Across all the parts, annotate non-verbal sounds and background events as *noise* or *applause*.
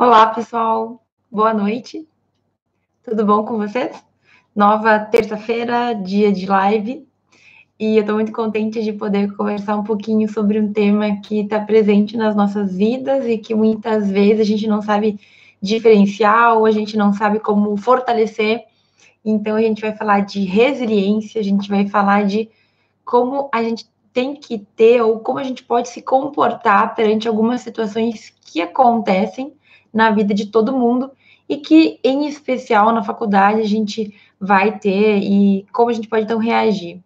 Olá, pessoal. Boa noite. Tudo bom com vocês? Nova terça-feira, dia de live. E eu estou muito contente de poder conversar um pouquinho sobre um tema que está presente nas nossas vidas e que muitas vezes a gente não sabe diferenciar ou a gente não sabe como fortalecer. Então, a gente vai falar de resiliência, a gente vai falar de como a gente tem que ter ou como a gente pode se comportar perante algumas situações que acontecem na vida de todo mundo e que, em especial, na faculdade a gente vai ter e como a gente pode então reagir.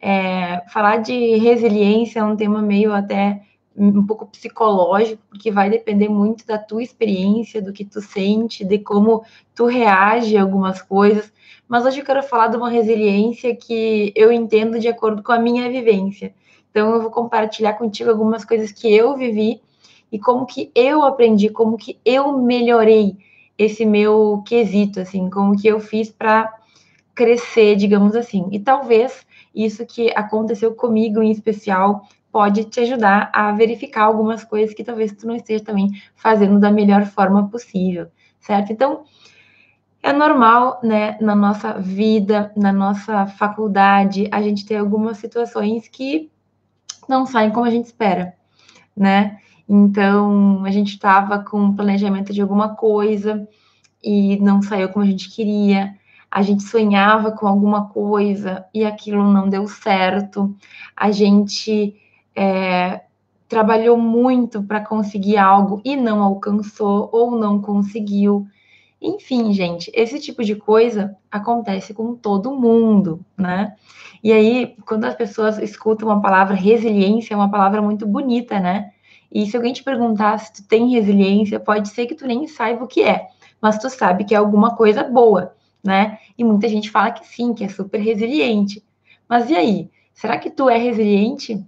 É, falar de resiliência é um tema meio até um pouco psicológico, porque vai depender muito da tua experiência, do que tu sente, de como tu reage a algumas coisas. Mas hoje eu quero falar de uma resiliência que eu entendo de acordo com a minha vivência. Então eu vou compartilhar contigo algumas coisas que eu vivi e como que eu aprendi, como que eu melhorei esse meu quesito, assim, como que eu fiz para crescer, digamos assim. E talvez isso que aconteceu comigo em especial pode te ajudar a verificar algumas coisas que talvez tu não esteja também fazendo da melhor forma possível, certo? Então, é normal, né, na nossa vida, na nossa faculdade, a gente ter algumas situações que não saem como a gente espera, né? Então, a gente estava com um planejamento de alguma coisa e não saiu como a gente queria. A gente sonhava com alguma coisa e aquilo não deu certo. A gente é, trabalhou muito para conseguir algo e não alcançou ou não conseguiu. Enfim, gente, esse tipo de coisa acontece com todo mundo, né? E aí, quando as pessoas escutam a palavra resiliência, é uma palavra muito bonita, né? E se alguém te perguntar se tu tem resiliência, pode ser que tu nem saiba o que é, mas tu sabe que é alguma coisa boa, né? E muita gente fala que sim, que é super resiliente. Mas e aí? Será que tu é resiliente?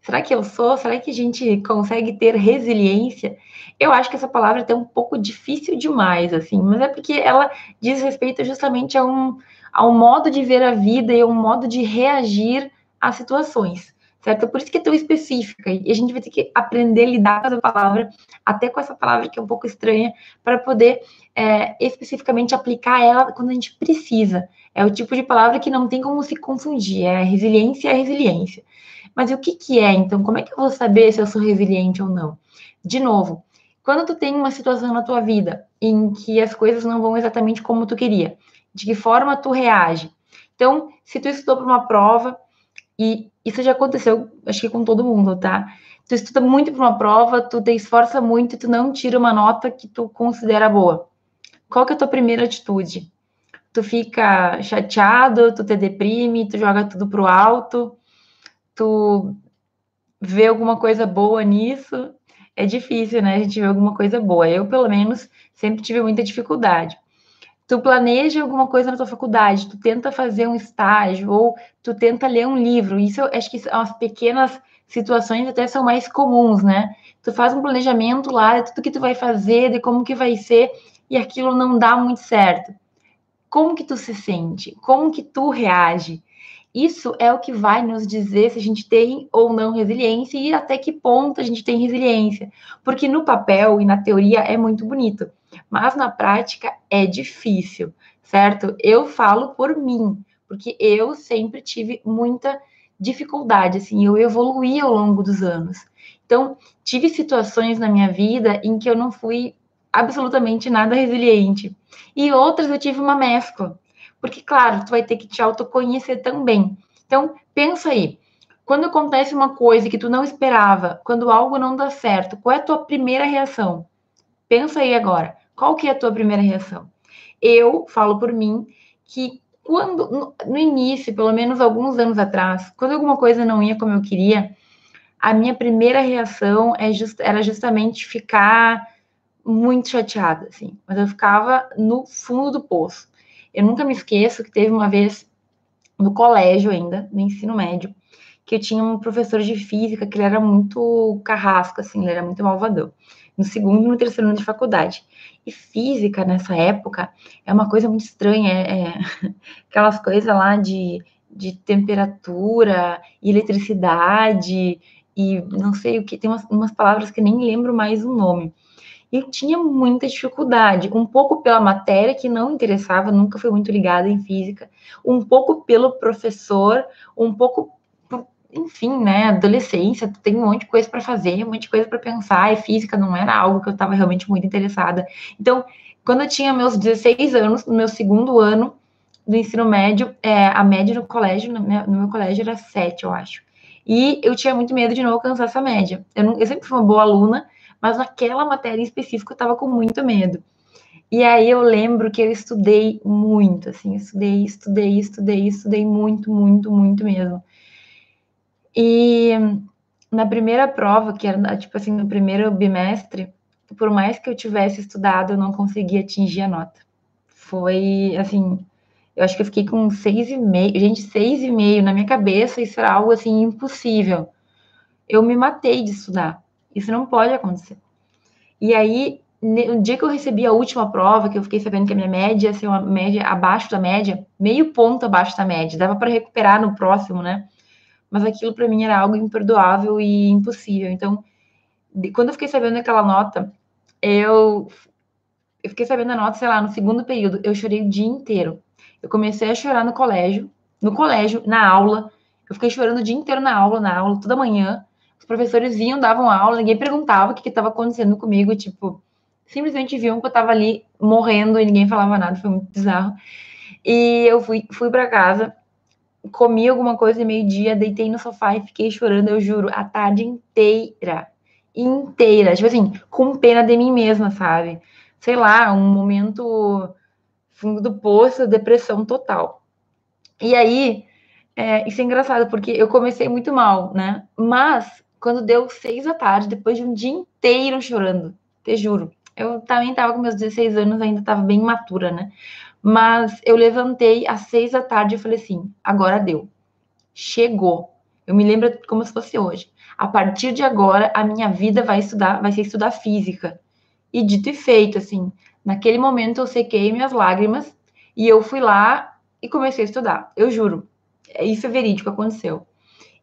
Será que eu sou? Será que a gente consegue ter resiliência? Eu acho que essa palavra é até um pouco difícil demais, assim, mas é porque ela diz respeito justamente a um, a um modo de ver a vida e a um modo de reagir às situações certo? Por isso que é tão específica. E a gente vai ter que aprender a lidar com essa palavra, até com essa palavra que é um pouco estranha, para poder é, especificamente aplicar ela quando a gente precisa. É o tipo de palavra que não tem como se confundir. É resiliência é resiliência. Mas o que, que é, então? Como é que eu vou saber se eu sou resiliente ou não? De novo, quando tu tem uma situação na tua vida em que as coisas não vão exatamente como tu queria, de que forma tu reage? Então, se tu estudou para uma prova e isso já aconteceu, acho que com todo mundo, tá? Tu estuda muito para uma prova, tu te esforça muito e tu não tira uma nota que tu considera boa. Qual que é a tua primeira atitude? Tu fica chateado, tu te deprime, tu joga tudo pro alto, tu vê alguma coisa boa nisso. É difícil, né? A gente vê alguma coisa boa. Eu, pelo menos, sempre tive muita dificuldade tu planeja alguma coisa na tua faculdade, tu tenta fazer um estágio ou tu tenta ler um livro. Isso eu acho que são as pequenas situações até são mais comuns, né? Tu faz um planejamento lá de tudo que tu vai fazer, de como que vai ser e aquilo não dá muito certo. Como que tu se sente? Como que tu reage? Isso é o que vai nos dizer se a gente tem ou não resiliência e até que ponto a gente tem resiliência. Porque no papel e na teoria é muito bonito mas na prática é difícil, certo? Eu falo por mim, porque eu sempre tive muita dificuldade, assim, eu evoluí ao longo dos anos. Então, tive situações na minha vida em que eu não fui absolutamente nada resiliente. E outras eu tive uma mescla. Porque, claro, tu vai ter que te autoconhecer também. Então, pensa aí. Quando acontece uma coisa que tu não esperava, quando algo não dá certo, qual é a tua primeira reação? Pensa aí agora. Qual que é a tua primeira reação? Eu falo por mim que quando no, no início, pelo menos alguns anos atrás, quando alguma coisa não ia como eu queria, a minha primeira reação é just, era justamente ficar muito chateada, assim. Mas eu ficava no fundo do poço. Eu nunca me esqueço que teve uma vez no colégio ainda, no ensino médio, que eu tinha um professor de física que ele era muito carrasco, assim, ele era muito malvadão no segundo e no terceiro ano de faculdade. E física, nessa época, é uma coisa muito estranha, é, é *laughs* aquelas coisas lá de, de temperatura, eletricidade, e não sei o que, tem umas, umas palavras que nem lembro mais o nome. E tinha muita dificuldade, um pouco pela matéria que não interessava, nunca fui muito ligada em física, um pouco pelo professor, um pouco enfim, né, adolescência, tem um monte de coisa para fazer, um monte de coisa para pensar, e física não era algo que eu estava realmente muito interessada. Então, quando eu tinha meus 16 anos, no meu segundo ano do ensino médio, é, a média no colégio, no meu, no meu, colégio era 7, eu acho. E eu tinha muito medo de não alcançar essa média. Eu, não, eu sempre fui uma boa aluna, mas naquela matéria em específico eu estava com muito medo. E aí eu lembro que eu estudei muito, assim, estudei, estudei, estudei, estudei muito, muito, muito mesmo. E na primeira prova, que era tipo assim, no primeiro bimestre, por mais que eu tivesse estudado, eu não conseguia atingir a nota. Foi assim, eu acho que eu fiquei com seis e meio, gente, seis e meio na minha cabeça, isso era algo assim impossível. Eu me matei de estudar. Isso não pode acontecer. E aí, no dia que eu recebi a última prova, que eu fiquei sabendo que a minha média ia ser uma média abaixo da média, meio ponto abaixo da média, dava para recuperar no próximo, né? Mas aquilo para mim era algo imperdoável e impossível. Então, quando eu fiquei sabendo aquela nota, eu, eu fiquei sabendo a nota, sei lá, no segundo período, eu chorei o dia inteiro. Eu comecei a chorar no colégio, no colégio, na aula. Eu fiquei chorando o dia inteiro na aula, na aula, toda manhã. Os professores vinham, davam aula, ninguém perguntava o que estava acontecendo comigo, tipo, simplesmente viam que eu estava ali morrendo e ninguém falava nada, foi muito bizarro. E eu fui, fui para casa, comi alguma coisa meio-dia, deitei no sofá e fiquei chorando, eu juro, a tarde inteira. Inteira. Tipo assim, com pena de mim mesma, sabe? Sei lá, um momento fundo do poço, depressão total. E aí, é, isso é engraçado, porque eu comecei muito mal, né? Mas, quando deu seis da tarde, depois de um dia inteiro chorando, te juro, eu também tava com meus 16 anos, ainda tava bem matura, né? Mas eu levantei às seis da tarde e falei assim: agora deu. Chegou. Eu me lembro como se fosse hoje. A partir de agora, a minha vida vai estudar, vai ser estudar física. E dito e feito, assim, naquele momento eu sequei minhas lágrimas e eu fui lá e comecei a estudar. Eu juro. Isso é verídico, aconteceu.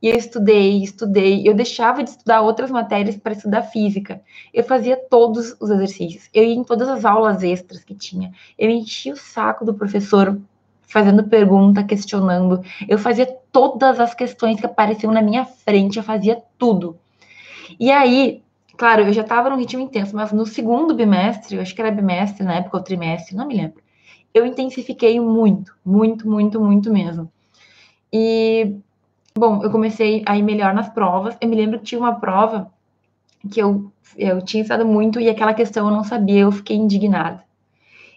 E eu estudei, estudei. Eu deixava de estudar outras matérias para estudar física. Eu fazia todos os exercícios. Eu ia em todas as aulas extras que tinha. Eu enchia o saco do professor fazendo pergunta, questionando. Eu fazia todas as questões que apareciam na minha frente. Eu fazia tudo. E aí, claro, eu já estava num ritmo intenso, mas no segundo bimestre, eu acho que era bimestre na época, ou trimestre, não me lembro. Eu intensifiquei muito, muito, muito, muito mesmo. E Bom, eu comecei a ir melhor nas provas. Eu me lembro que tinha uma prova que eu, eu tinha estado muito e aquela questão eu não sabia, eu fiquei indignada.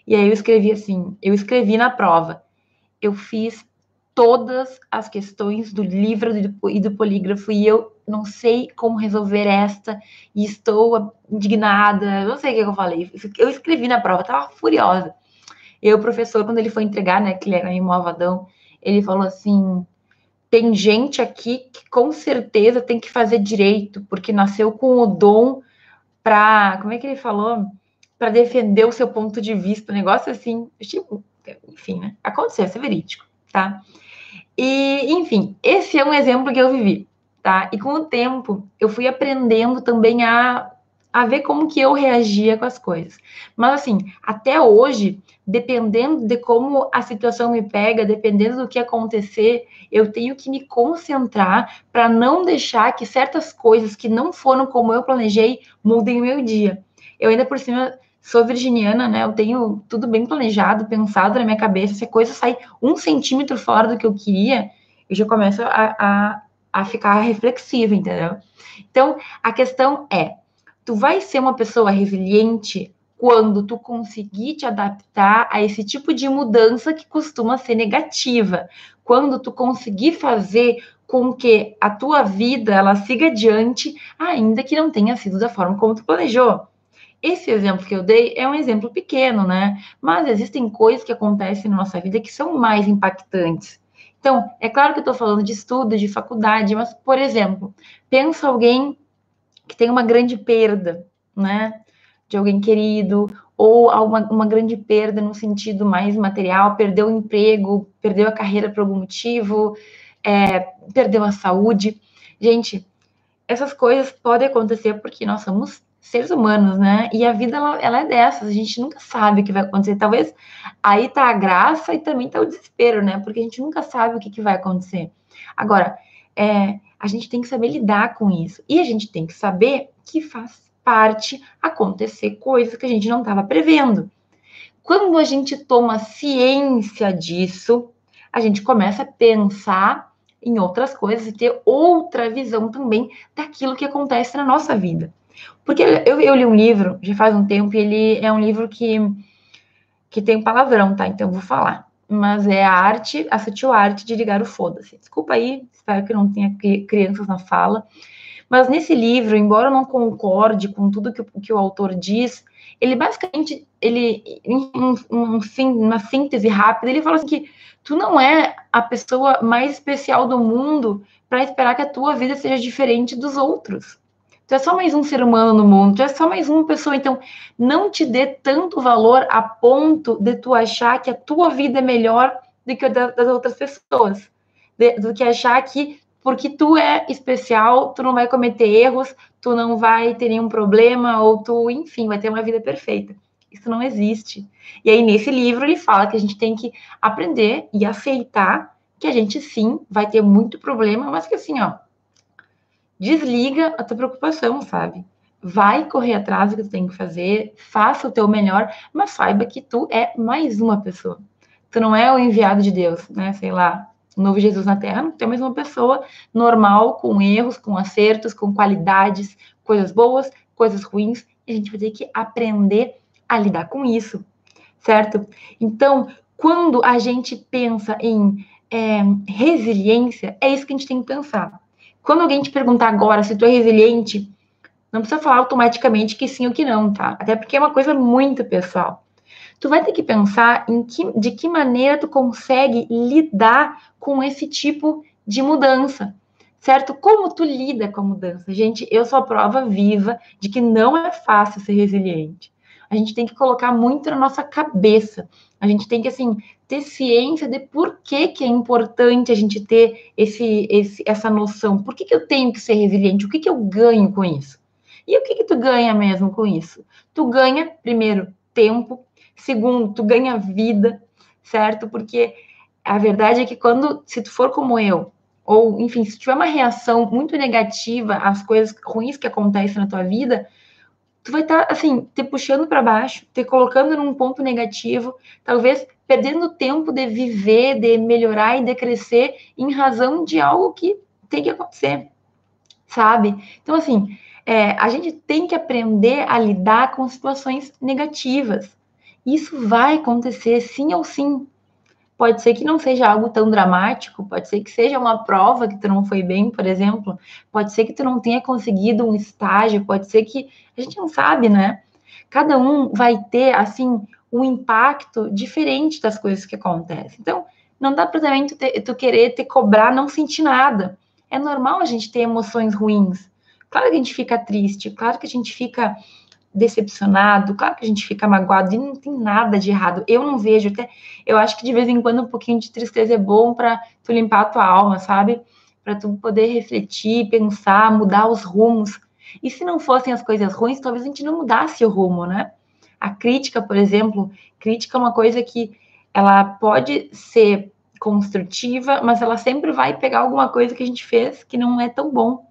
E aí eu escrevi assim: eu escrevi na prova, eu fiz todas as questões do livro e do polígrafo e eu não sei como resolver esta e estou indignada, não sei o que eu falei. Eu escrevi na prova, estava furiosa. E o professor, quando ele foi entregar, né, que ele era meio malvadão, ele falou assim: tem gente aqui que com certeza tem que fazer direito, porque nasceu com o dom para, como é que ele falou? Para defender o seu ponto de vista, um negócio assim, tipo, enfim, né? Aconteceu, isso é verídico, tá? E, enfim, esse é um exemplo que eu vivi, tá? E com o tempo, eu fui aprendendo também a a ver como que eu reagia com as coisas. Mas assim, até hoje, dependendo de como a situação me pega, dependendo do que acontecer, eu tenho que me concentrar para não deixar que certas coisas que não foram como eu planejei mudem o meu dia. Eu ainda por cima sou virginiana, né? Eu tenho tudo bem planejado, pensado na minha cabeça. Se a coisa sai um centímetro fora do que eu queria, eu já começo a, a, a ficar reflexiva, entendeu? Então, a questão é tu vai ser uma pessoa resiliente quando tu conseguir te adaptar a esse tipo de mudança que costuma ser negativa. Quando tu conseguir fazer com que a tua vida ela siga adiante, ainda que não tenha sido da forma como tu planejou. Esse exemplo que eu dei é um exemplo pequeno, né? Mas existem coisas que acontecem na nossa vida que são mais impactantes. Então, é claro que eu estou falando de estudo, de faculdade, mas, por exemplo, pensa alguém que tem uma grande perda, né? De alguém querido, ou uma, uma grande perda no sentido mais material, perdeu o emprego, perdeu a carreira por algum motivo, é, perdeu a saúde. Gente, essas coisas podem acontecer porque nós somos seres humanos, né? E a vida, ela, ela, é dessas, a gente nunca sabe o que vai acontecer. Talvez aí tá a graça e também tá o desespero, né? Porque a gente nunca sabe o que, que vai acontecer. Agora, é, a gente tem que saber lidar com isso. E a gente tem que saber que faz parte acontecer coisas que a gente não estava prevendo. Quando a gente toma ciência disso, a gente começa a pensar em outras coisas e ter outra visão também daquilo que acontece na nossa vida. Porque eu, eu li um livro, já faz um tempo, e ele é um livro que, que tem palavrão, tá? Então eu vou falar. Mas é a arte, a sutil arte de ligar o foda-se. Desculpa aí, espero que não tenha crianças na fala. Mas nesse livro, embora eu não concorde com tudo que, que o autor diz, ele basicamente, ele, em, um, uma síntese rápida, ele fala assim que tu não é a pessoa mais especial do mundo para esperar que a tua vida seja diferente dos outros. Tu é só mais um ser humano no mundo, tu é só mais uma pessoa, então não te dê tanto valor a ponto de tu achar que a tua vida é melhor do que a das outras pessoas, de, do que achar que porque tu é especial, tu não vai cometer erros, tu não vai ter nenhum problema, ou tu, enfim, vai ter uma vida perfeita. Isso não existe. E aí, nesse livro, ele fala que a gente tem que aprender e aceitar que a gente, sim, vai ter muito problema, mas que assim, ó, desliga a tua preocupação, sabe? Vai correr atrás do que tu tem que fazer, faça o teu melhor, mas saiba que tu é mais uma pessoa. Tu não é o enviado de Deus, né? Sei lá, novo Jesus na Terra, tu é mais uma pessoa normal, com erros, com acertos, com qualidades, coisas boas, coisas ruins, e a gente vai ter que aprender a lidar com isso, certo? Então, quando a gente pensa em é, resiliência, é isso que a gente tem que pensar. Quando alguém te perguntar agora se tu é resiliente, não precisa falar automaticamente que sim ou que não, tá? Até porque é uma coisa muito pessoal. Tu vai ter que pensar em que, de que maneira tu consegue lidar com esse tipo de mudança, certo? Como tu lida com a mudança? Gente, eu sou a prova viva de que não é fácil ser resiliente. A gente tem que colocar muito na nossa cabeça. A gente tem que, assim, ter ciência de por que, que é importante a gente ter esse, esse, essa noção. Por que, que eu tenho que ser resiliente? O que, que eu ganho com isso? E o que, que tu ganha mesmo com isso? Tu ganha, primeiro, tempo. Segundo, tu ganha vida, certo? Porque a verdade é que quando, se tu for como eu, ou enfim, se tiver uma reação muito negativa às coisas ruins que acontecem na tua vida, tu vai estar tá, assim, te puxando para baixo, te colocando num ponto negativo, talvez perdendo tempo de viver, de melhorar e de crescer em razão de algo que tem que acontecer, sabe? Então, assim, é, a gente tem que aprender a lidar com situações negativas. Isso vai acontecer sim ou sim, Pode ser que não seja algo tão dramático, pode ser que seja uma prova que tu não foi bem, por exemplo, pode ser que tu não tenha conseguido um estágio, pode ser que a gente não sabe, né? Cada um vai ter assim um impacto diferente das coisas que acontecem. Então, não dá para também tu, ter, tu querer te cobrar, não sentir nada. É normal a gente ter emoções ruins. Claro que a gente fica triste, claro que a gente fica decepcionado, claro que a gente fica magoado e não tem nada de errado. Eu não vejo até, eu acho que de vez em quando um pouquinho de tristeza é bom para tu limpar a tua alma, sabe? Para tu poder refletir, pensar, mudar os rumos. E se não fossem as coisas ruins, talvez a gente não mudasse o rumo, né? A crítica, por exemplo, crítica é uma coisa que ela pode ser construtiva, mas ela sempre vai pegar alguma coisa que a gente fez que não é tão bom.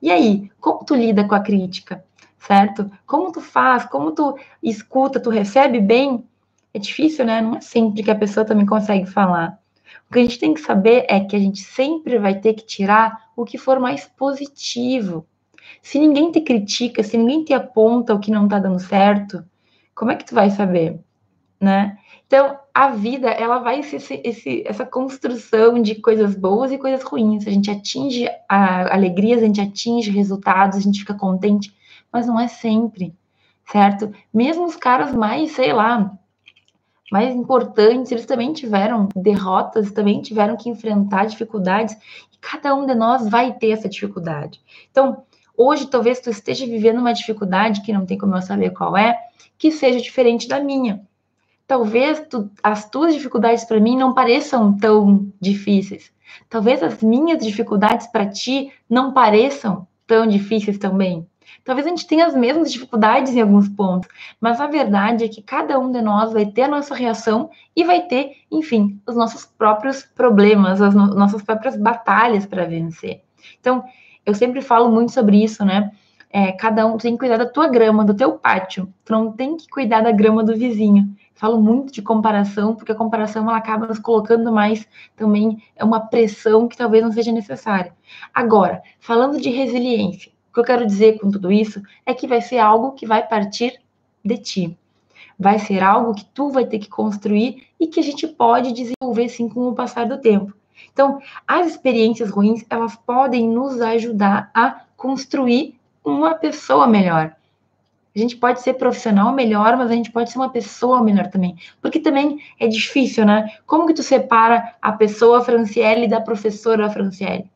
E aí, como tu lida com a crítica? Certo? Como tu faz, como tu escuta, tu recebe bem, é difícil, né? Não é sempre que a pessoa também consegue falar. O que a gente tem que saber é que a gente sempre vai ter que tirar o que for mais positivo. Se ninguém te critica, se ninguém te aponta o que não tá dando certo, como é que tu vai saber, né? Então, a vida, ela vai ser esse, esse, essa construção de coisas boas e coisas ruins. A gente atinge a, alegrias, a gente atinge resultados, a gente fica contente, mas não é sempre, certo? Mesmo os caras mais, sei lá, mais importantes, eles também tiveram derrotas, também tiveram que enfrentar dificuldades, e cada um de nós vai ter essa dificuldade. Então, hoje talvez tu esteja vivendo uma dificuldade que não tem como eu saber qual é, que seja diferente da minha. Talvez tu, as tuas dificuldades para mim não pareçam tão difíceis. Talvez as minhas dificuldades para ti não pareçam tão difíceis também. Talvez a gente tenha as mesmas dificuldades em alguns pontos, mas a verdade é que cada um de nós vai ter a nossa reação e vai ter, enfim, os nossos próprios problemas, as no nossas próprias batalhas para vencer. Então, eu sempre falo muito sobre isso, né? É, cada um tem que cuidar da tua grama, do teu pátio. Tu não tem que cuidar da grama do vizinho. Falo muito de comparação, porque a comparação ela acaba nos colocando mais também é uma pressão que talvez não seja necessária. Agora, falando de resiliência, o que eu quero dizer com tudo isso é que vai ser algo que vai partir de ti. Vai ser algo que tu vai ter que construir e que a gente pode desenvolver sim com o passar do tempo. Então, as experiências ruins, elas podem nos ajudar a construir uma pessoa melhor. A gente pode ser profissional melhor, mas a gente pode ser uma pessoa melhor também. Porque também é difícil, né? Como que tu separa a pessoa Franciele da professora Franciele?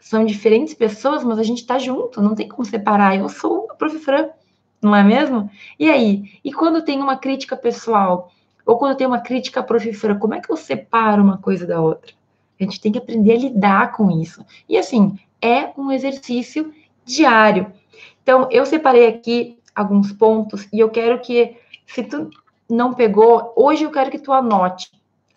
São diferentes pessoas, mas a gente tá junto, não tem como separar. Eu sou a professora, não é mesmo? E aí? E quando tem uma crítica pessoal, ou quando tem uma crítica à como é que eu separo uma coisa da outra? A gente tem que aprender a lidar com isso. E assim, é um exercício diário. Então, eu separei aqui alguns pontos e eu quero que, se tu não pegou, hoje eu quero que tu anote,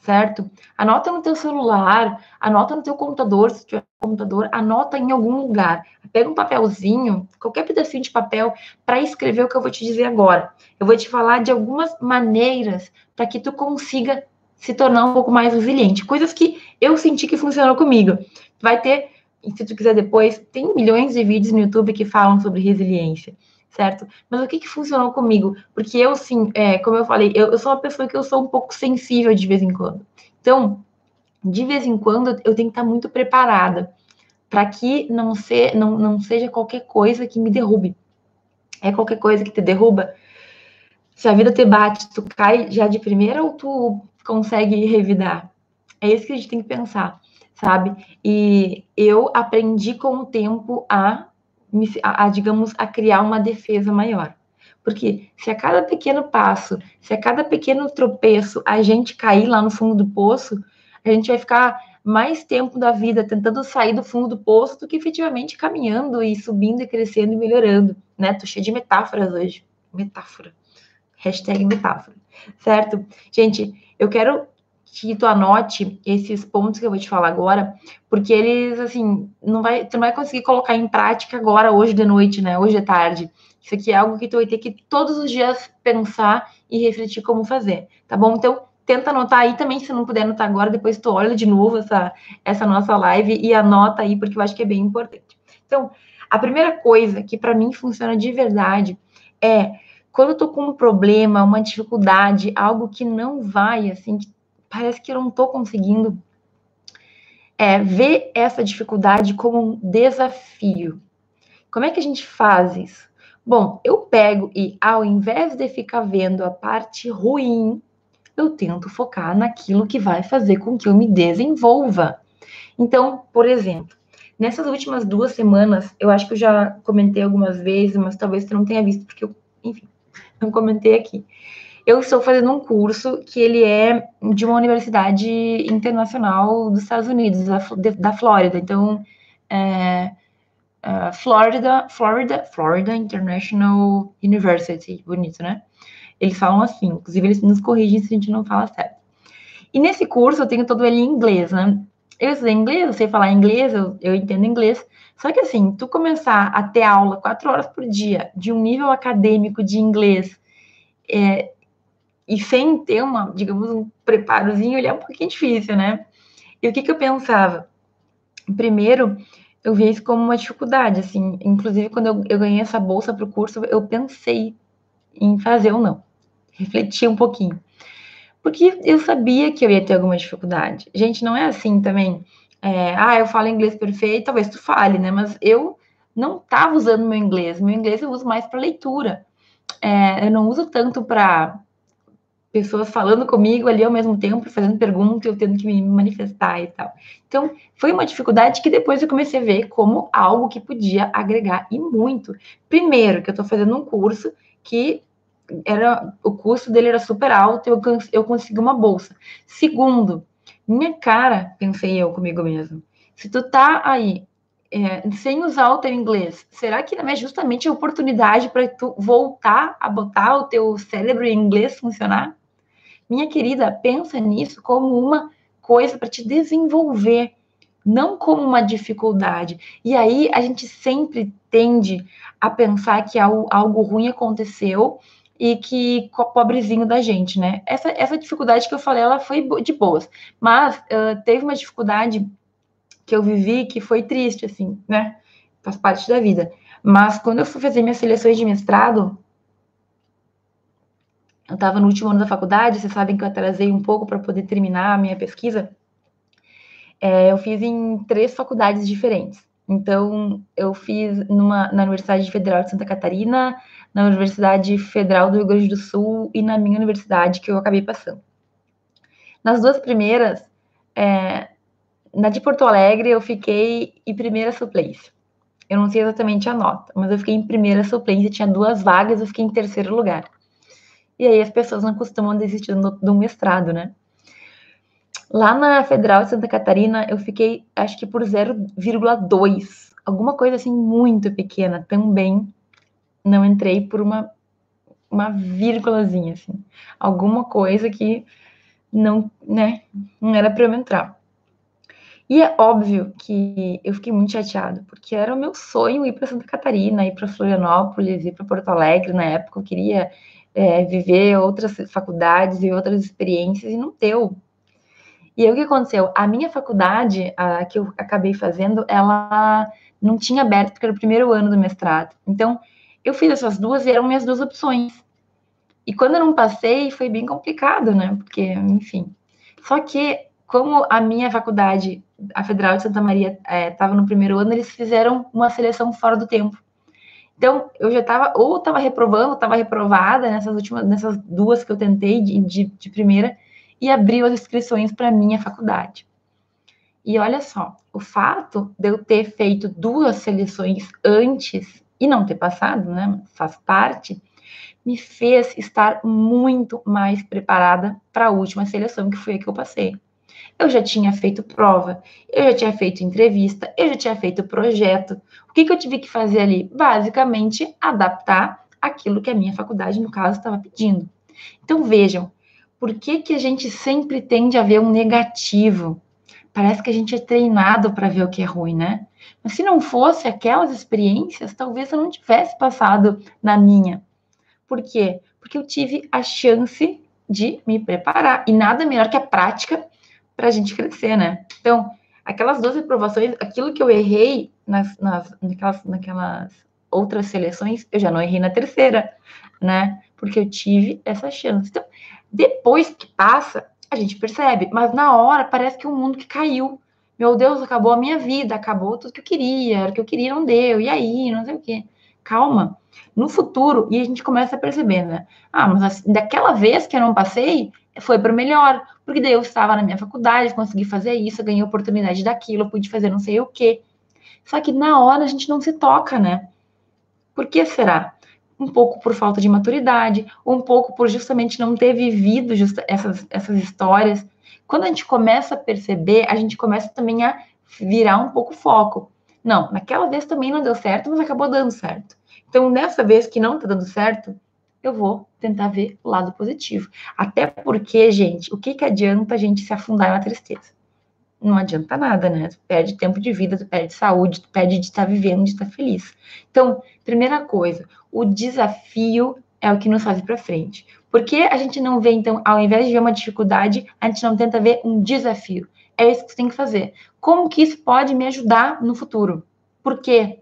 certo? Anota no teu celular, anota no teu computador, se tiver computador, anota em algum lugar. Pega um papelzinho, qualquer pedacinho de papel, para escrever o que eu vou te dizer agora. Eu vou te falar de algumas maneiras para que tu consiga se tornar um pouco mais resiliente. Coisas que eu senti que funcionou comigo. Vai ter, se tu quiser depois, tem milhões de vídeos no YouTube que falam sobre resiliência, certo? Mas o que, que funcionou comigo? Porque eu, sim, é, como eu falei, eu, eu sou uma pessoa que eu sou um pouco sensível de vez em quando. Então, de vez em quando, eu tenho que estar muito preparada para que não, ser, não, não seja qualquer coisa que me derrube. É qualquer coisa que te derruba. Se a vida te bate, tu cai já de primeira ou tu consegue revidar? É isso que a gente tem que pensar, sabe? E eu aprendi com o tempo a, a, a digamos, a criar uma defesa maior. Porque se a cada pequeno passo, se a cada pequeno tropeço a gente cair lá no fundo do poço, a gente vai ficar mais tempo da vida tentando sair do fundo do poço do que efetivamente caminhando e subindo e crescendo e melhorando, né? Tô cheio de metáforas hoje. Metáfora. Hashtag metáfora. Certo? Gente, eu quero que tu anote esses pontos que eu vou te falar agora, porque eles, assim, não vai, tu não vai conseguir colocar em prática agora, hoje de noite, né? Hoje de tarde. Isso aqui é algo que tu vai ter que todos os dias pensar e refletir como fazer, tá bom? Então, tenta anotar aí também, se não puder anotar agora, depois tu olha de novo essa, essa nossa live e anota aí, porque eu acho que é bem importante. Então, a primeira coisa que para mim funciona de verdade é quando eu tô com um problema, uma dificuldade, algo que não vai, assim, que parece que eu não tô conseguindo, é ver essa dificuldade como um desafio. Como é que a gente faz isso? Bom, eu pego e, ao invés de ficar vendo a parte ruim, eu tento focar naquilo que vai fazer com que eu me desenvolva. Então, por exemplo, nessas últimas duas semanas, eu acho que eu já comentei algumas vezes, mas talvez tu não tenha visto, porque eu, enfim, não comentei aqui. Eu estou fazendo um curso que ele é de uma universidade internacional dos Estados Unidos, da, da Flórida. Então, é, é, Florida, Florida, Florida International University, bonito, né? Eles falam assim, inclusive eles nos corrigem se a gente não fala certo. E nesse curso eu tenho todo ele em inglês, né? Eu estudei inglês, eu sei falar inglês, eu, eu entendo inglês, só que assim, tu começar a ter aula quatro horas por dia de um nível acadêmico de inglês é, e sem ter uma, digamos, um preparozinho, ele é um pouquinho difícil, né? E o que, que eu pensava? Primeiro, eu vi isso como uma dificuldade, assim, inclusive quando eu, eu ganhei essa bolsa para o curso, eu pensei em fazer ou não, refleti um pouquinho. Porque eu sabia que eu ia ter alguma dificuldade. Gente, não é assim também é, ah, eu falo inglês perfeito, talvez tu fale, né? Mas eu não estava usando meu inglês. Meu inglês eu uso mais para leitura. É, eu não uso tanto para pessoas falando comigo ali ao mesmo tempo, fazendo pergunta, eu tendo que me manifestar e tal. Então, foi uma dificuldade que depois eu comecei a ver como algo que podia agregar e muito. Primeiro, que eu estou fazendo um curso que era o custo dele era super alto, eu, eu consegui uma bolsa. Segundo, minha cara, pensei eu comigo mesmo. Se tu tá aí é, sem usar o teu inglês, será que não é justamente a oportunidade para tu voltar a botar o teu cérebro em inglês funcionar? Minha querida, pensa nisso como uma coisa para te desenvolver, não como uma dificuldade. E aí a gente sempre tende a pensar que algo, ruim aconteceu e que pobrezinho da gente, né? Essa, essa dificuldade que eu falei, ela foi de boas, mas uh, teve uma dificuldade que eu vivi que foi triste, assim, né? Faz parte da vida. Mas quando eu fui fazer minhas seleções de mestrado, eu estava no último ano da faculdade, vocês sabem que eu atrasei um pouco para poder terminar a minha pesquisa. É, eu fiz em três faculdades diferentes. Então, eu fiz numa, na Universidade Federal de Santa Catarina, na Universidade Federal do Rio Grande do Sul e na minha universidade, que eu acabei passando. Nas duas primeiras, é, na de Porto Alegre, eu fiquei em primeira suplência. Eu não sei exatamente a nota, mas eu fiquei em primeira suplência, tinha duas vagas, eu fiquei em terceiro lugar. E aí as pessoas não costumam desistir de um mestrado, né? Lá na Federal de Santa Catarina, eu fiquei, acho que por 0,2, alguma coisa assim muito pequena, também não entrei por uma uma vírgulazinha assim, alguma coisa que não, né, não era para eu entrar. E é óbvio que eu fiquei muito chateada, porque era o meu sonho ir para Santa Catarina, ir para Florianópolis, ir para Porto Alegre na época. Eu queria é, viver outras faculdades e outras experiências e não deu. E aí o que aconteceu? A minha faculdade, a que eu acabei fazendo, ela não tinha aberto, porque era o primeiro ano do mestrado. Então, eu fiz essas duas e eram minhas duas opções. E quando eu não passei, foi bem complicado, né? Porque, enfim. Só que, como a minha faculdade, a Federal de Santa Maria, estava é, no primeiro ano, eles fizeram uma seleção fora do tempo. Então, eu já estava, ou estava reprovando, estava reprovada nessas últimas, nessas duas que eu tentei de, de, de primeira, e abriu as inscrições para a minha faculdade. E olha só, o fato de eu ter feito duas seleções antes e não ter passado, né, faz parte, me fez estar muito mais preparada para a última seleção, que foi a que eu passei. Eu já tinha feito prova, eu já tinha feito entrevista, eu já tinha feito projeto. O que, que eu tive que fazer ali? Basicamente, adaptar aquilo que a minha faculdade, no caso, estava pedindo. Então, vejam, por que, que a gente sempre tende a ver um negativo? Parece que a gente é treinado para ver o que é ruim, né? Mas se não fosse aquelas experiências, talvez eu não tivesse passado na minha. Por quê? Porque eu tive a chance de me preparar. E nada melhor que a prática para a gente crescer, né? Então, aquelas duas reprovações, aquilo que eu errei nas, nas, naquelas, naquelas outras seleções, eu já não errei na terceira, né? Porque eu tive essa chance. Então, depois que passa, a gente percebe, mas na hora parece que o mundo que caiu. Meu Deus, acabou a minha vida, acabou tudo que eu queria, era o que eu queria não deu, e aí, não sei o quê. Calma. No futuro, e a gente começa a perceber, né? Ah, mas assim, daquela vez que eu não passei, foi para melhor, porque daí eu estava na minha faculdade, consegui fazer isso, ganhei oportunidade daquilo, pude fazer não sei o quê. Só que na hora a gente não se toca, né? Por que será? um pouco por falta de maturidade, um pouco por justamente não ter vivido essas, essas histórias. Quando a gente começa a perceber, a gente começa também a virar um pouco foco. Não, naquela vez também não deu certo, mas acabou dando certo. Então, nessa vez que não tá dando certo, eu vou tentar ver o lado positivo. Até porque, gente, o que, que adianta a gente se afundar na tristeza? não adianta nada, né? Tu perde tempo de vida, tu perde saúde, tu perde de estar vivendo, de estar feliz. Então, primeira coisa, o desafio é o que nos faz para frente. Por que a gente não vê, então, ao invés de ver uma dificuldade, a gente não tenta ver um desafio? É isso que você tem que fazer. Como que isso pode me ajudar no futuro? Por quê?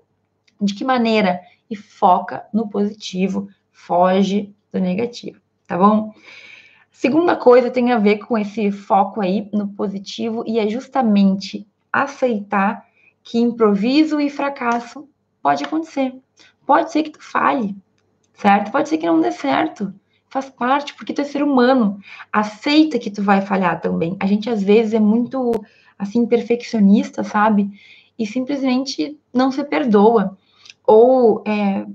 De que maneira? E foca no positivo, foge do negativo, tá bom? Segunda coisa tem a ver com esse foco aí no positivo e é justamente aceitar que improviso e fracasso pode acontecer. Pode ser que tu falhe, certo? Pode ser que não dê certo. Faz parte, porque tu é ser humano. Aceita que tu vai falhar também. A gente às vezes é muito assim perfeccionista, sabe? E simplesmente não se perdoa ou é,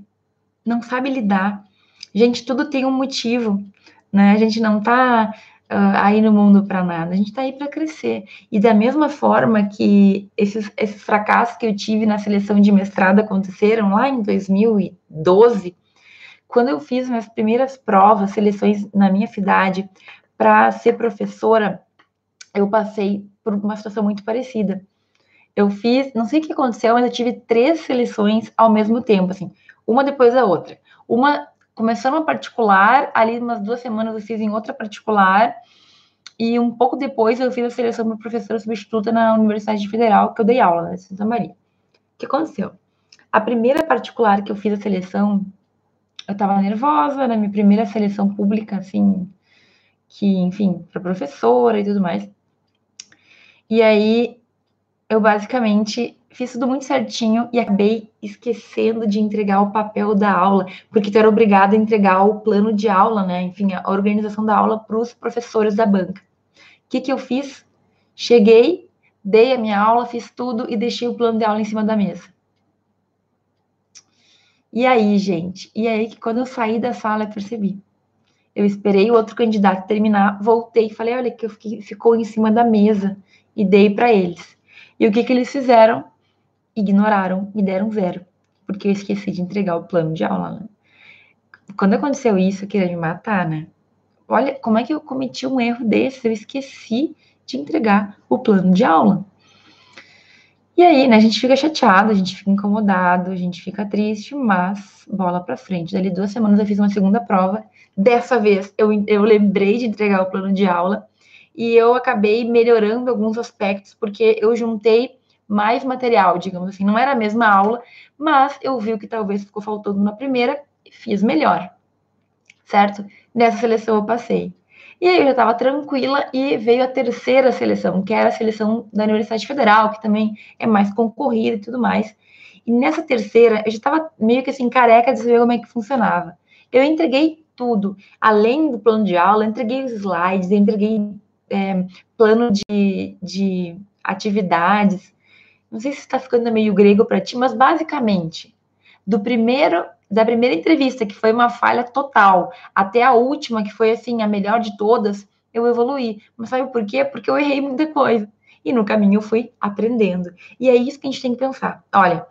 não sabe lidar. Gente, tudo tem um motivo né? A gente não está uh, aí no mundo para nada, a gente está aí para crescer. E da mesma forma que esses, esses fracassos que eu tive na seleção de mestrado aconteceram lá em 2012, quando eu fiz minhas primeiras provas, seleções na minha cidade para ser professora, eu passei por uma situação muito parecida. Eu fiz, não sei o que aconteceu, mas eu tive três seleções ao mesmo tempo, assim, uma depois da outra. Uma começando uma particular, ali umas duas semanas eu fiz em outra particular, e um pouco depois eu fiz a seleção para professora substituta na Universidade Federal, que eu dei aula, né, Santa Maria. O que aconteceu? A primeira particular que eu fiz a seleção, eu estava nervosa, na minha primeira seleção pública, assim, que, enfim, para professora e tudo mais. E aí, eu basicamente fiz tudo muito certinho e acabei esquecendo de entregar o papel da aula, porque tu era obrigado a entregar o plano de aula, né? Enfim, a organização da aula para os professores da banca. O que, que eu fiz? Cheguei, dei a minha aula, fiz tudo e deixei o plano de aula em cima da mesa. E aí, gente? E aí que quando eu saí da sala eu percebi. Eu esperei o outro candidato terminar, voltei e falei, olha que eu fiquei, ficou em cima da mesa e dei para eles. E o que que eles fizeram? Ignoraram, me deram zero, porque eu esqueci de entregar o plano de aula. Né? Quando aconteceu isso, eu queria me matar, né? Olha, como é que eu cometi um erro desse? Eu esqueci de entregar o plano de aula. E aí, né, a gente fica chateado, a gente fica incomodado, a gente fica triste, mas bola para frente. Dali duas semanas eu fiz uma segunda prova. Dessa vez eu, eu lembrei de entregar o plano de aula e eu acabei melhorando alguns aspectos, porque eu juntei mais material, digamos assim. Não era a mesma aula, mas eu vi o que talvez ficou faltando na primeira e fiz melhor, certo? Nessa seleção eu passei. E aí eu já estava tranquila e veio a terceira seleção, que era a seleção da Universidade Federal, que também é mais concorrida e tudo mais. E nessa terceira, eu já estava meio que assim, careca de saber como é que funcionava. Eu entreguei tudo, além do plano de aula, entreguei os slides, entreguei é, plano de, de atividades, não sei se está ficando meio grego para ti, mas basicamente, do primeiro da primeira entrevista, que foi uma falha total, até a última, que foi assim, a melhor de todas, eu evoluí. Mas sabe por quê? Porque eu errei muita coisa. E no caminho eu fui aprendendo. E é isso que a gente tem que pensar. Olha,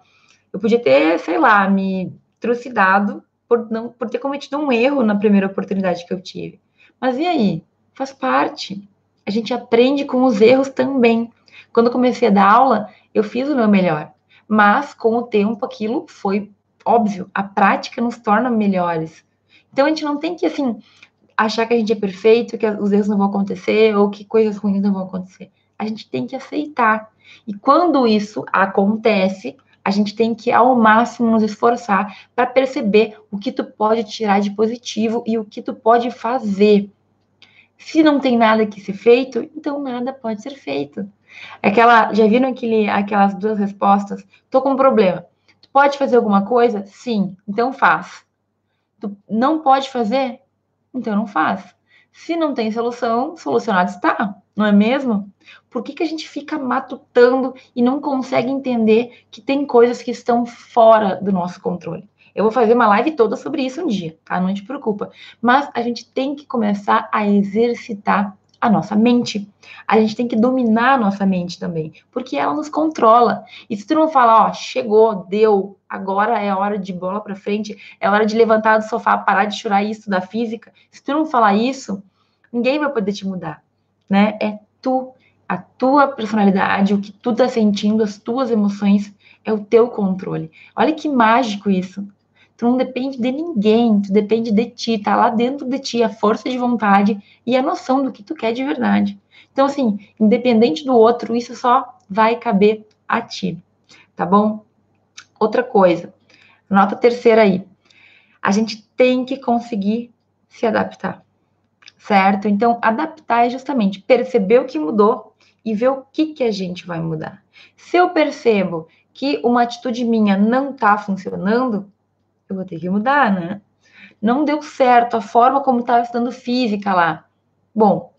eu podia ter, sei lá, me trucidado por, não, por ter cometido um erro na primeira oportunidade que eu tive. Mas e aí? Faz parte. A gente aprende com os erros também. Quando comecei a dar aula, eu fiz o meu melhor. Mas, com o tempo, aquilo foi óbvio. A prática nos torna melhores. Então, a gente não tem que, assim, achar que a gente é perfeito, que os erros não vão acontecer ou que coisas ruins não vão acontecer. A gente tem que aceitar. E quando isso acontece, a gente tem que ao máximo nos esforçar para perceber o que tu pode tirar de positivo e o que tu pode fazer. Se não tem nada que ser feito, então nada pode ser feito. Aquela, já viram aquele, aquelas duas respostas? Tô com um problema. Tu pode fazer alguma coisa? Sim, então faz. Tu não pode fazer? Então não faz. Se não tem solução, solucionado está, não é mesmo? Por que, que a gente fica matutando e não consegue entender que tem coisas que estão fora do nosso controle? Eu vou fazer uma live toda sobre isso um dia, tá? Não te preocupa. Mas a gente tem que começar a exercitar a nossa mente. A gente tem que dominar a nossa mente também, porque ela nos controla. E se tu não falar, ó, chegou, deu, agora é hora de bola para frente, é hora de levantar do sofá, parar de chorar isso da física. Se tu não falar isso, ninguém vai poder te mudar, né? É tu, a tua personalidade, o que tu tá sentindo, as tuas emoções, é o teu controle. Olha que mágico isso. Tu não depende de ninguém, tu depende de ti, tá lá dentro de ti a força de vontade e a noção do que tu quer de verdade. Então, assim, independente do outro, isso só vai caber a ti, tá bom? Outra coisa, nota terceira aí. A gente tem que conseguir se adaptar, certo? Então, adaptar é justamente perceber o que mudou e ver o que, que a gente vai mudar. Se eu percebo que uma atitude minha não está funcionando, eu vou ter que mudar, né? Não deu certo a forma como estava estudando física lá. Bom,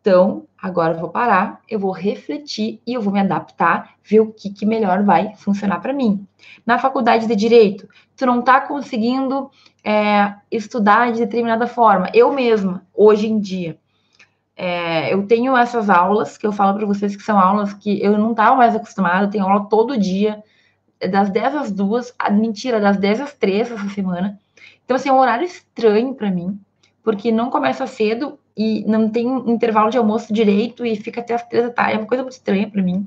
então agora eu vou parar, eu vou refletir e eu vou me adaptar, ver o que, que melhor vai funcionar para mim. Na faculdade de direito, tu não está conseguindo é, estudar de determinada forma. Eu mesma, hoje em dia, É, eu tenho essas aulas que eu falo para vocês que são aulas que eu não estava mais acostumada, eu tenho aula todo dia, das 10 às 2, a, mentira, das 10 às 3 essa semana. Então, assim, é um horário estranho para mim, porque não começa cedo e não tem intervalo de almoço direito e fica até as 3 da tarde, é uma coisa muito estranha para mim.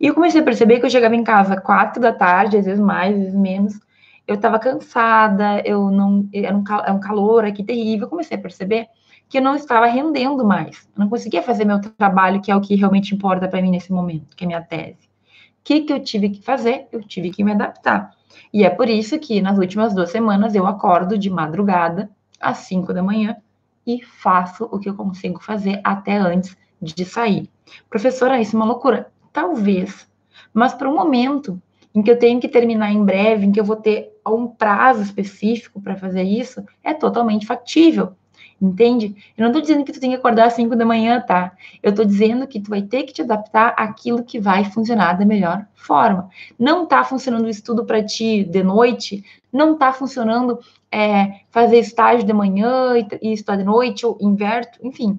E eu comecei a perceber que eu chegava em casa 4 da tarde, às vezes mais, às vezes menos, eu estava cansada, eu não era um, era um calor aqui terrível, eu comecei a perceber que eu não estava rendendo mais, eu não conseguia fazer meu trabalho, que é o que realmente importa para mim nesse momento, que é minha tese. Que, que eu tive que fazer? Eu tive que me adaptar. E é por isso que nas últimas duas semanas eu acordo de madrugada, às 5 da manhã, e faço o que eu consigo fazer até antes de sair. Professora, isso é uma loucura? Talvez. Mas para o momento em que eu tenho que terminar em breve, em que eu vou ter um prazo específico para fazer isso, é totalmente factível. Entende? Eu não estou dizendo que tu tem que acordar às 5 da manhã, tá? Eu estou dizendo que tu vai ter que te adaptar àquilo que vai funcionar da melhor forma. Não está funcionando o estudo para ti de noite, não está funcionando é, fazer estágio de manhã e, e estudar de noite, ou inverto, enfim.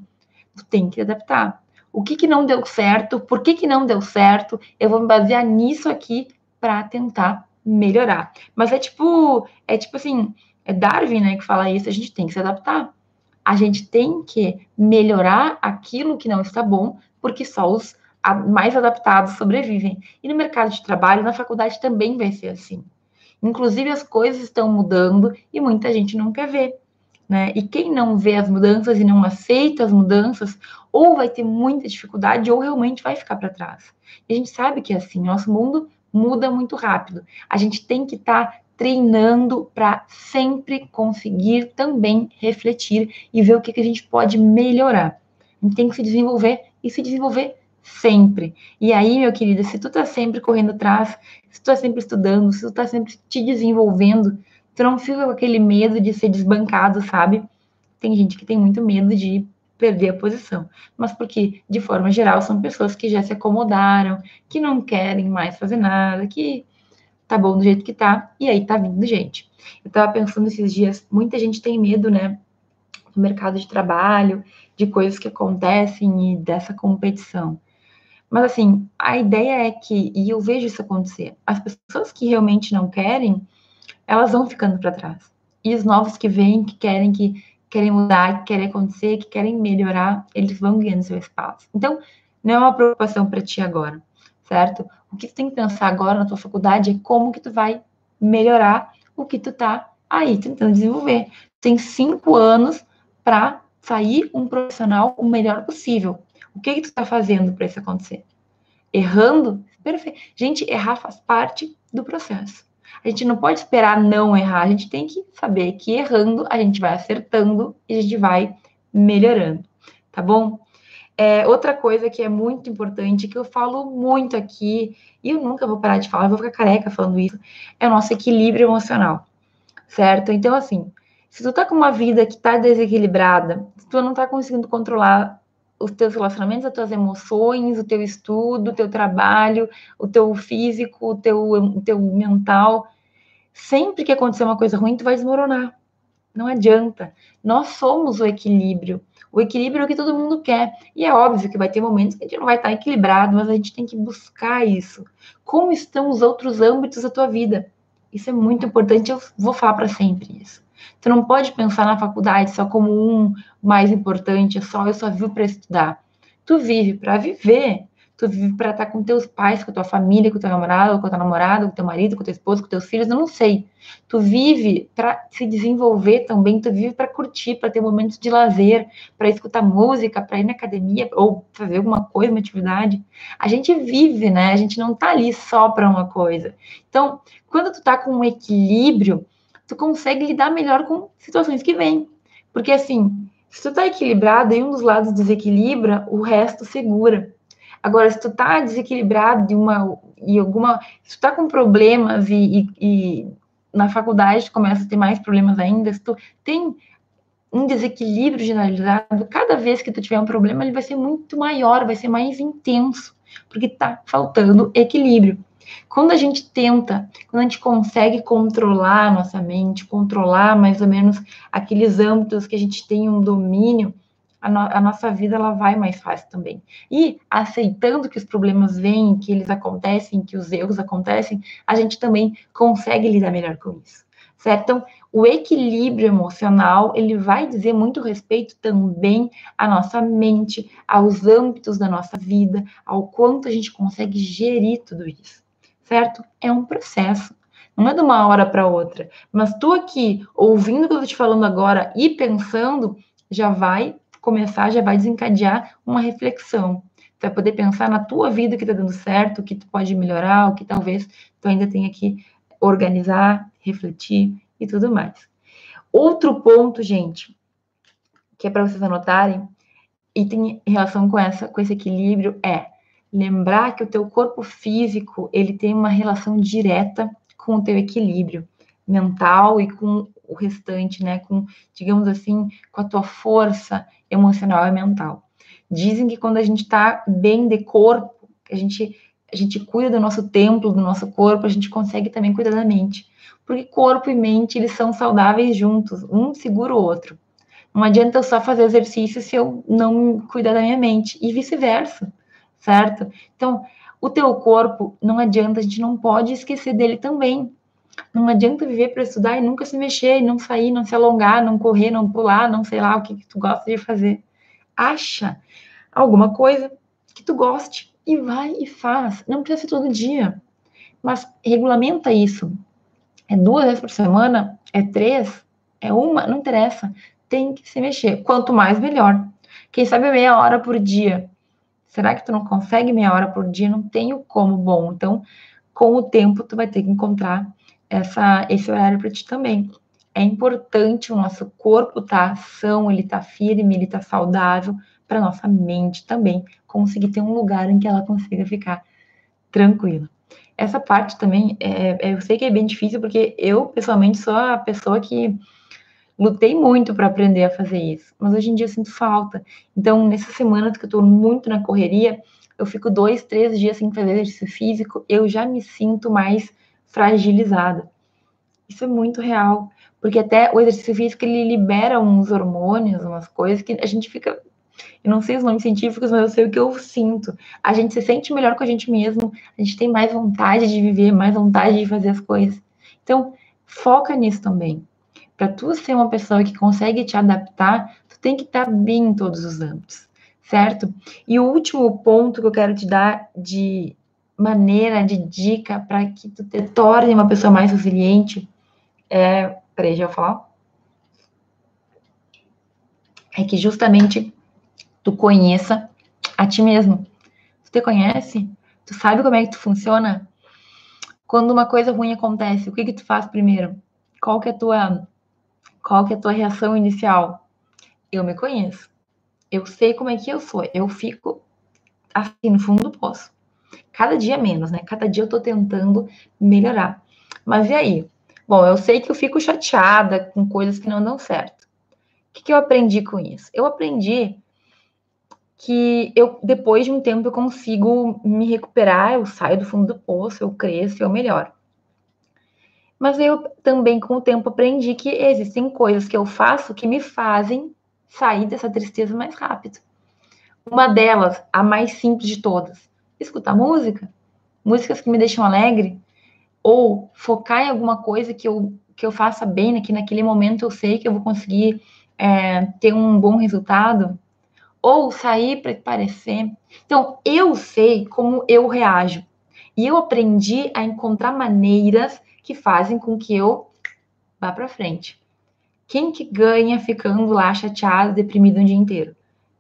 Tu tem que adaptar. O que, que não deu certo? Por que, que não deu certo? Eu vou me basear nisso aqui para tentar melhorar. Mas é tipo, é tipo assim, é Darwin, né, que fala isso, a gente tem que se adaptar. A gente tem que melhorar aquilo que não está bom, porque só os mais adaptados sobrevivem. E no mercado de trabalho, na faculdade também vai ser assim. Inclusive as coisas estão mudando e muita gente não quer ver. Né? E quem não vê as mudanças e não aceita as mudanças, ou vai ter muita dificuldade, ou realmente vai ficar para trás. E a gente sabe que é assim, nosso mundo muda muito rápido. A gente tem que estar tá treinando para sempre conseguir também refletir e ver o que, que a gente pode melhorar. A gente tem que se desenvolver e se desenvolver sempre. E aí, meu querido, se tu tá sempre correndo atrás, se tu tá sempre estudando, se tu tá sempre te desenvolvendo, tu não fica com aquele medo de ser desbancado, sabe? Tem gente que tem muito medo de perder a posição, mas porque, de forma geral, são pessoas que já se acomodaram, que não querem mais fazer nada, que tá bom do jeito que tá, e aí tá vindo gente. Eu tava pensando esses dias, muita gente tem medo, né, do mercado de trabalho, de coisas que acontecem e dessa competição. Mas assim, a ideia é que, e eu vejo isso acontecer, as pessoas que realmente não querem, elas vão ficando para trás. E os novos que vêm, que querem que querem mudar, que querem acontecer, que querem melhorar, eles vão ganhando seu espaço. Então, não é uma preocupação para ti agora, certo? O que tu tem que pensar agora na tua faculdade é como que tu vai melhorar o que tu tá aí tentando desenvolver. Tem cinco anos para sair um profissional o melhor possível. O que que tu tá fazendo para isso acontecer? Errando? Perfeito. Gente, errar faz parte do processo. A gente não pode esperar não errar, a gente tem que saber que errando a gente vai acertando e a gente vai melhorando, tá bom? É, outra coisa que é muito importante, que eu falo muito aqui, e eu nunca vou parar de falar, eu vou ficar careca falando isso, é o nosso equilíbrio emocional, certo? Então, assim, se tu tá com uma vida que tá desequilibrada, se tu não tá conseguindo controlar os teus relacionamentos, as tuas emoções, o teu estudo, o teu trabalho, o teu físico, o teu, o teu mental. Sempre que acontecer uma coisa ruim, tu vai desmoronar. Não adianta. Nós somos o equilíbrio. O equilíbrio é que todo mundo quer. E é óbvio que vai ter momentos que a gente não vai estar equilibrado, mas a gente tem que buscar isso. Como estão os outros âmbitos da tua vida? Isso é muito importante. Eu vou falar para sempre isso. Tu não pode pensar na faculdade só como um mais importante, é só eu só vivo para estudar. Tu vive para viver. Tu vive para estar com teus pais, com tua família, com o teu namorado, com tua namorada, com o teu marido, com o teu esposo, com teus filhos, eu não sei. Tu vive para se desenvolver também, tu vive para curtir, para ter momentos de lazer, para escutar música, para ir na academia ou fazer alguma coisa, uma atividade. A gente vive, né? A gente não tá ali só para uma coisa. Então, quando tu tá com um equilíbrio, tu consegue lidar melhor com situações que vêm. Porque assim, se tu tá equilibrado e um dos lados desequilibra, o resto segura. Agora, se tu tá desequilibrado de uma e alguma, se tu tá com problemas e, e, e na faculdade começa a ter mais problemas ainda, se tu tem um desequilíbrio generalizado, cada vez que tu tiver um problema, ele vai ser muito maior, vai ser mais intenso, porque tá faltando equilíbrio. Quando a gente tenta, quando a gente consegue controlar a nossa mente, controlar mais ou menos aqueles âmbitos que a gente tem um domínio, a, no a, nossa vida ela vai mais fácil também. E aceitando que os problemas vêm, que eles acontecem, que os erros acontecem, a gente também consegue lidar melhor com isso, certo? Então, o equilíbrio emocional, ele vai dizer muito respeito também à nossa mente, aos âmbitos da nossa vida, ao quanto a gente consegue gerir tudo isso, certo? É um processo. Não é de uma hora para outra. Mas tu aqui, ouvindo o que eu estou te falando agora e pensando, já vai começar, já vai desencadear uma reflexão. Tu vai poder pensar na tua vida que está dando certo, o que tu pode melhorar, o que talvez tu ainda tenha que organizar, refletir e tudo mais. Outro ponto, gente, que é para vocês anotarem, e tem relação com essa com esse equilíbrio é lembrar que o teu corpo físico, ele tem uma relação direta com o teu equilíbrio mental e com o restante, né, com, digamos assim, com a tua força emocional e mental. Dizem que quando a gente está bem de corpo, a gente a gente cuida do nosso templo, do nosso corpo, a gente consegue também cuidar da mente. Porque corpo e mente, eles são saudáveis juntos, um segura o outro. Não adianta eu só fazer exercício se eu não cuidar da minha mente, e vice-versa, certo? Então, o teu corpo, não adianta, a gente não pode esquecer dele também. Não adianta viver para estudar e nunca se mexer, não sair, não se alongar, não correr, não pular, não sei lá o que, que tu gosta de fazer. Acha alguma coisa que tu goste e vai e faz. Não precisa ser todo dia, mas regulamenta isso. É duas vezes por semana? É três? É uma? Não interessa. Tem que se mexer. Quanto mais, melhor. Quem sabe meia hora por dia Será que tu não consegue meia hora por dia? Não tenho como. Bom, então, com o tempo, tu vai ter que encontrar essa, esse horário para ti também. É importante o nosso corpo estar tá são, ele tá firme, ele tá saudável, para nossa mente também conseguir ter um lugar em que ela consiga ficar tranquila. Essa parte também, é, é eu sei que é bem difícil, porque eu, pessoalmente, sou a pessoa que lutei muito para aprender a fazer isso, mas hoje em dia eu sinto falta. Então, nessas semanas que eu estou muito na correria, eu fico dois, três dias sem fazer exercício físico, eu já me sinto mais fragilizada. Isso é muito real, porque até o exercício físico ele libera uns hormônios, umas coisas que a gente fica. Eu não sei os nomes científicos, mas eu sei o que eu sinto. A gente se sente melhor com a gente mesmo, a gente tem mais vontade de viver, mais vontade de fazer as coisas. Então, foca nisso também para tu ser uma pessoa que consegue te adaptar, tu tem que estar tá bem em todos os âmbitos, certo? E o último ponto que eu quero te dar de maneira, de dica para que tu te torne uma pessoa mais resiliente é, peraí, já vou falar? É que justamente tu conheça a ti mesmo. Tu te conhece? Tu sabe como é que tu funciona? Quando uma coisa ruim acontece, o que que tu faz primeiro? Qual que é a tua qual que é a tua reação inicial? Eu me conheço. Eu sei como é que eu sou. Eu fico assim no fundo do poço. Cada dia menos, né? Cada dia eu tô tentando melhorar. Mas e aí? Bom, eu sei que eu fico chateada com coisas que não dão certo. O que, que eu aprendi com isso? Eu aprendi que eu depois de um tempo eu consigo me recuperar, eu saio do fundo do poço, eu cresço, eu melhoro. Mas eu também, com o tempo, aprendi que existem coisas que eu faço que me fazem sair dessa tristeza mais rápido. Uma delas, a mais simples de todas, escutar música. Músicas que me deixam alegre. Ou focar em alguma coisa que eu, que eu faça bem, né, que naquele momento eu sei que eu vou conseguir é, ter um bom resultado. Ou sair para parecer. Então, eu sei como eu reajo. E eu aprendi a encontrar maneiras que fazem com que eu vá para frente. Quem que ganha ficando lá chateado, deprimido um dia inteiro?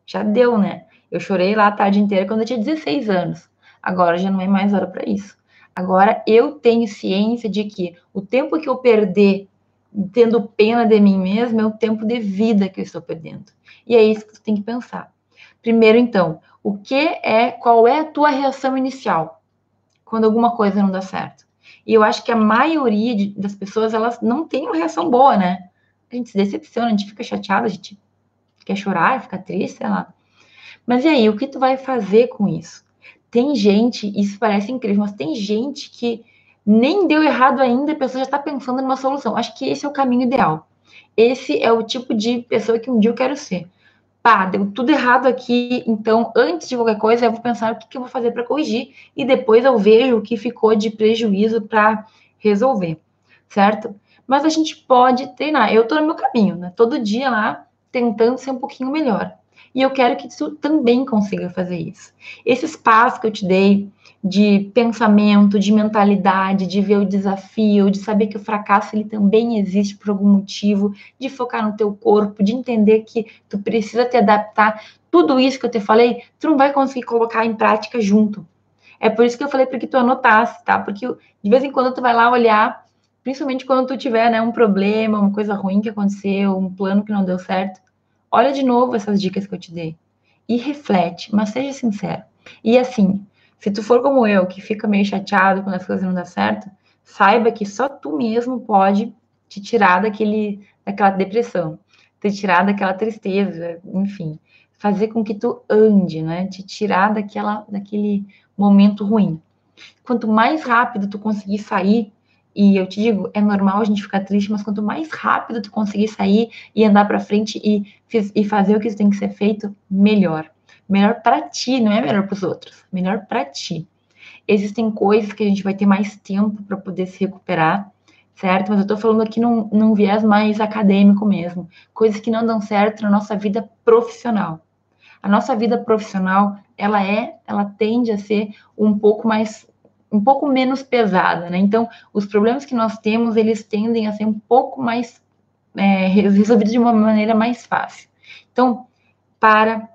Já deu, né? Eu chorei lá a tarde inteira quando eu tinha 16 anos. Agora já não é mais hora para isso. Agora eu tenho ciência de que o tempo que eu perder tendo pena de mim mesma é o tempo de vida que eu estou perdendo. E é isso que tu tem que pensar. Primeiro, então, o que é, qual é a tua reação inicial quando alguma coisa não dá certo? E eu acho que a maioria de, das pessoas, elas não tem uma reação boa, né? A gente se decepciona, a gente fica chateado, a gente quer chorar, fica triste, sei lá. Mas e aí, o que tu vai fazer com isso? Tem gente, isso parece incrível, mas tem gente que nem deu errado ainda, a pessoa já está pensando numa solução. Acho que esse é o caminho ideal. Esse é o tipo de pessoa que um dia eu quero ser. pá, deu tudo errado aqui, então antes de qualquer coisa eu vou pensar o que, que eu vou fazer para corrigir e depois eu vejo o que ficou de prejuízo para resolver, certo? Mas a gente pode treinar. Eu estou no meu caminho, né? Todo dia lá tentando ser um pouquinho melhor. E eu quero que tu também consiga fazer isso. Esse espaço que eu te dei de pensamento, de mentalidade, de ver o desafio, de saber que o fracasso ele também existe por algum motivo, de focar no teu corpo, de entender que tu precisa te adaptar. Tudo isso que eu te falei, tu não vai conseguir colocar em prática junto. É por isso que eu falei para que tu anotasse, tá? Porque de vez em quando tu vai lá olhar, principalmente quando tu tiver, né, um problema, uma coisa ruim que aconteceu, um plano que não deu certo, olha de novo essas dicas que eu te dei e reflete, mas seja sincero. E assim, se tu for como eu, que fica meio chateado quando as coisas não dão certo, saiba que só tu mesmo pode te tirar daquele, daquela depressão, te tirar daquela tristeza, enfim, fazer com que tu ande, né? Te tirar daquela, daquele momento ruim. Quanto mais rápido tu conseguir sair e eu te digo, é normal a gente ficar triste, mas quanto mais rápido tu conseguir sair e andar para frente e, e fazer o que tem que ser feito, melhor. Melhor para ti, não é melhor para os outros, melhor para ti. Existem coisas que a gente vai ter mais tempo para poder se recuperar, certo? Mas eu estou falando aqui num, num viés mais acadêmico mesmo. Coisas que não dão certo na nossa vida profissional. A nossa vida profissional, ela é, ela tende a ser um pouco mais um pouco menos pesada, né? Então, os problemas que nós temos, eles tendem a ser um pouco mais é, resolvidos de uma maneira mais fácil. Então, para,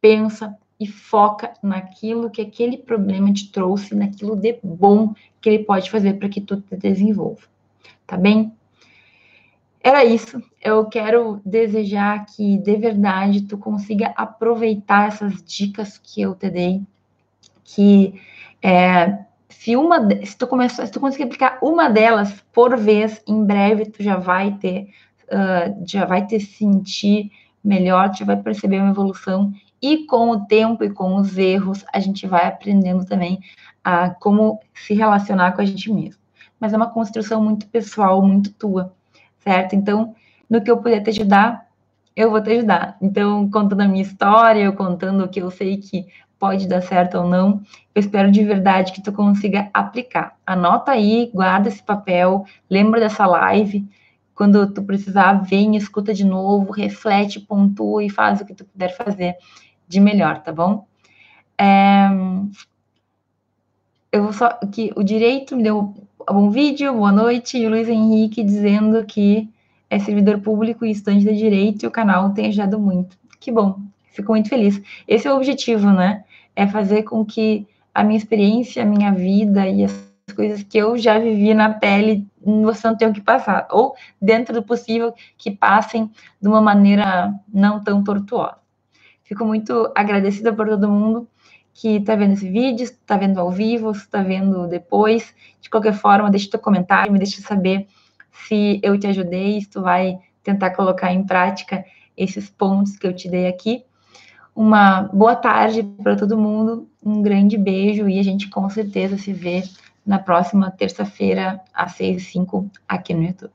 pensa e foca naquilo que aquele problema te trouxe, naquilo de bom que ele pode fazer para que tu te desenvolva, tá bem? Era isso. Eu quero desejar que de verdade tu consiga aproveitar essas dicas que eu te dei, que é, se uma, se tu começar, se tu conseguir aplicar uma delas por vez, em breve tu já vai ter, uh, já vai te sentir melhor, já vai perceber uma evolução e com o tempo e com os erros a gente vai aprendendo também a como se relacionar com a gente mesmo. Mas é uma construção muito pessoal, muito tua, certo? Então, no que eu puder te ajudar, eu vou te ajudar. Então, contando a minha história, eu contando o que eu sei que pode dar certo ou não. Eu espero de verdade que tu consiga aplicar. Anota aí, guarda esse papel, lembra dessa live. Quando tu precisar, vem, escuta de novo, reflete, pontua e faz o que tu puder fazer de melhor, tá bom? É... Eu vou só que o direito me deu um bom vídeo, boa noite, e o Luiz Henrique dizendo que é servidor público e estudante de direito e o canal tem ajudado muito. Que bom, fico muito feliz. Esse é o objetivo, né? É fazer com que a minha experiência, a minha vida e as coisas que eu já vivi na pele você não tenha que passar, ou dentro do possível que passem de uma maneira não tão tortuosa. Fico muito agradecida por todo mundo que está vendo esse vídeo, está vendo ao vivo, está vendo depois. De qualquer forma, deixe teu comentário, me deixe saber se eu te ajudei, se tu vai tentar colocar em prática esses pontos que eu te dei aqui. Uma boa tarde para todo mundo, um grande beijo e a gente com certeza se vê na próxima terça-feira, às 6 e 5 aqui no YouTube.